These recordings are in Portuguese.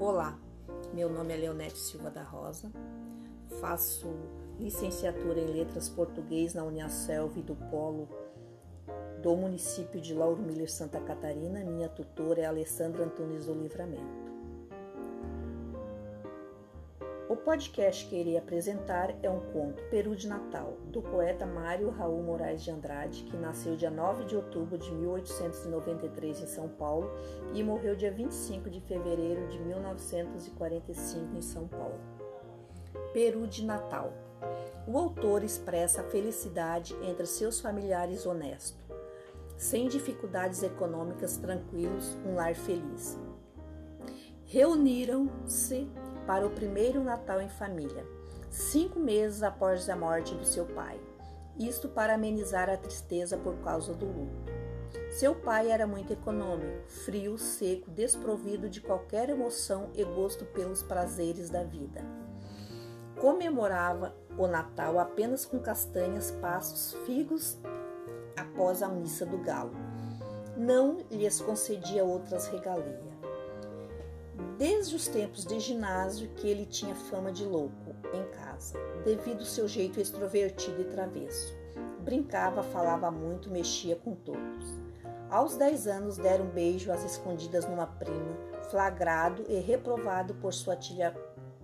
Olá, meu nome é Leonete Silva da Rosa, faço licenciatura em Letras Português na Uniaselv do Polo do município de Lauro Miller, Santa Catarina. Minha tutora é Alessandra Antunes do Livramento. O podcast que irei apresentar é um conto Peru de Natal, do poeta Mário Raul Moraes de Andrade, que nasceu dia 9 de outubro de 1893 em São Paulo e morreu dia 25 de fevereiro de 1945 em São Paulo. Peru de Natal. O autor expressa a felicidade entre seus familiares honestos, sem dificuldades econômicas, tranquilos, um lar feliz. Reuniram-se para o primeiro Natal em família, cinco meses após a morte do seu pai. Isto para amenizar a tristeza por causa do luto. Seu pai era muito econômico, frio, seco, desprovido de qualquer emoção e gosto pelos prazeres da vida. Comemorava o Natal apenas com castanhas, passos, figos após a missa do galo. Não lhes concedia outras regalias desde os tempos de ginásio que ele tinha fama de louco em casa, devido ao seu jeito extrovertido e travesso. Brincava, falava muito, mexia com todos. Aos 10 anos deram um beijo às escondidas numa prima, flagrado e reprovado por sua tia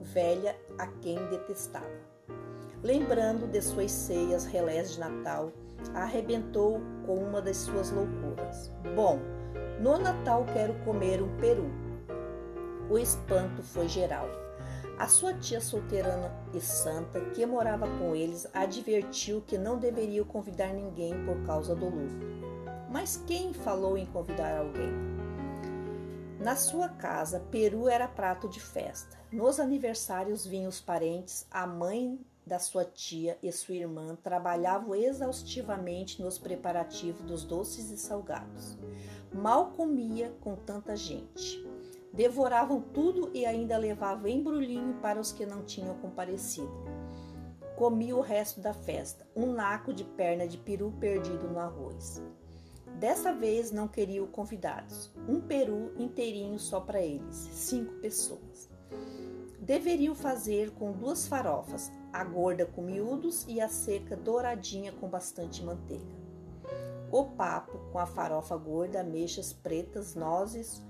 velha, a quem detestava. Lembrando de suas ceias relés de Natal, arrebentou com uma das suas loucuras. Bom, no Natal quero comer um peru o espanto foi geral. A sua tia solteirana e santa, que morava com eles, advertiu que não deveriam convidar ninguém por causa do luto. Mas quem falou em convidar alguém? Na sua casa, peru era prato de festa. Nos aniversários vinham os parentes, a mãe da sua tia e sua irmã trabalhavam exaustivamente nos preparativos dos doces e salgados. Mal comia com tanta gente devoravam tudo e ainda levavam embrulhinho para os que não tinham comparecido. Comi o resto da festa, um naco de perna de peru perdido no arroz. Dessa vez não queriam convidados, um peru inteirinho só para eles, cinco pessoas. Deveriam fazer com duas farofas, a gorda com miúdos e a seca douradinha com bastante manteiga. O papo com a farofa gorda, ameixas pretas, nozes,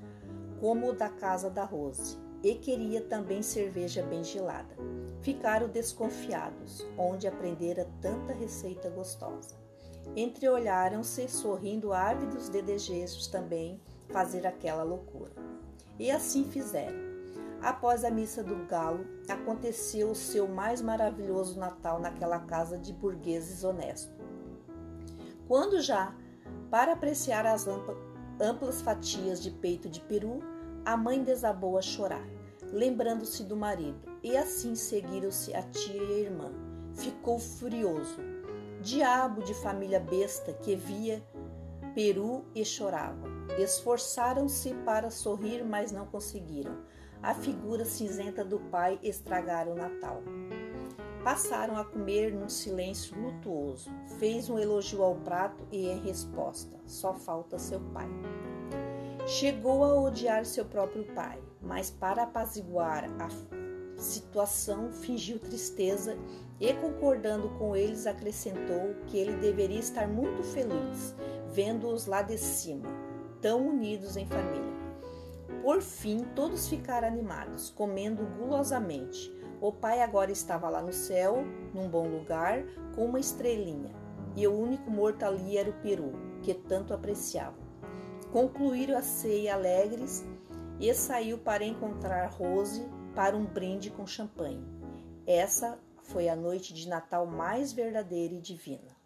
como o da casa da Rose, e queria também cerveja bem gelada. Ficaram desconfiados, onde aprendera tanta receita gostosa. Entreolharam-se, sorrindo ávidos de desejos também fazer aquela loucura. E assim fizeram. Após a missa do galo, aconteceu o seu mais maravilhoso Natal naquela casa de burgueses honestos. Quando já, para apreciar as amplas fatias de peito de peru, a mãe desabou a chorar, lembrando-se do marido, e assim seguiram-se a tia e a irmã. Ficou furioso. Diabo de família besta que via peru e chorava. Esforçaram-se para sorrir, mas não conseguiram. A figura cinzenta do pai estragara o Natal. Passaram a comer num silêncio lutuoso. Fez um elogio ao prato e, em resposta, só falta seu pai. Chegou a odiar seu próprio pai, mas para apaziguar a situação fingiu tristeza e, concordando com eles, acrescentou que ele deveria estar muito feliz vendo-os lá de cima, tão unidos em família. Por fim, todos ficaram animados, comendo gulosamente. O pai agora estava lá no céu, num bom lugar, com uma estrelinha, e o único morto ali era o peru, que tanto apreciava. Concluíram a ceia alegres e saiu para encontrar Rose para um brinde com champanhe. Essa foi a noite de Natal mais verdadeira e divina.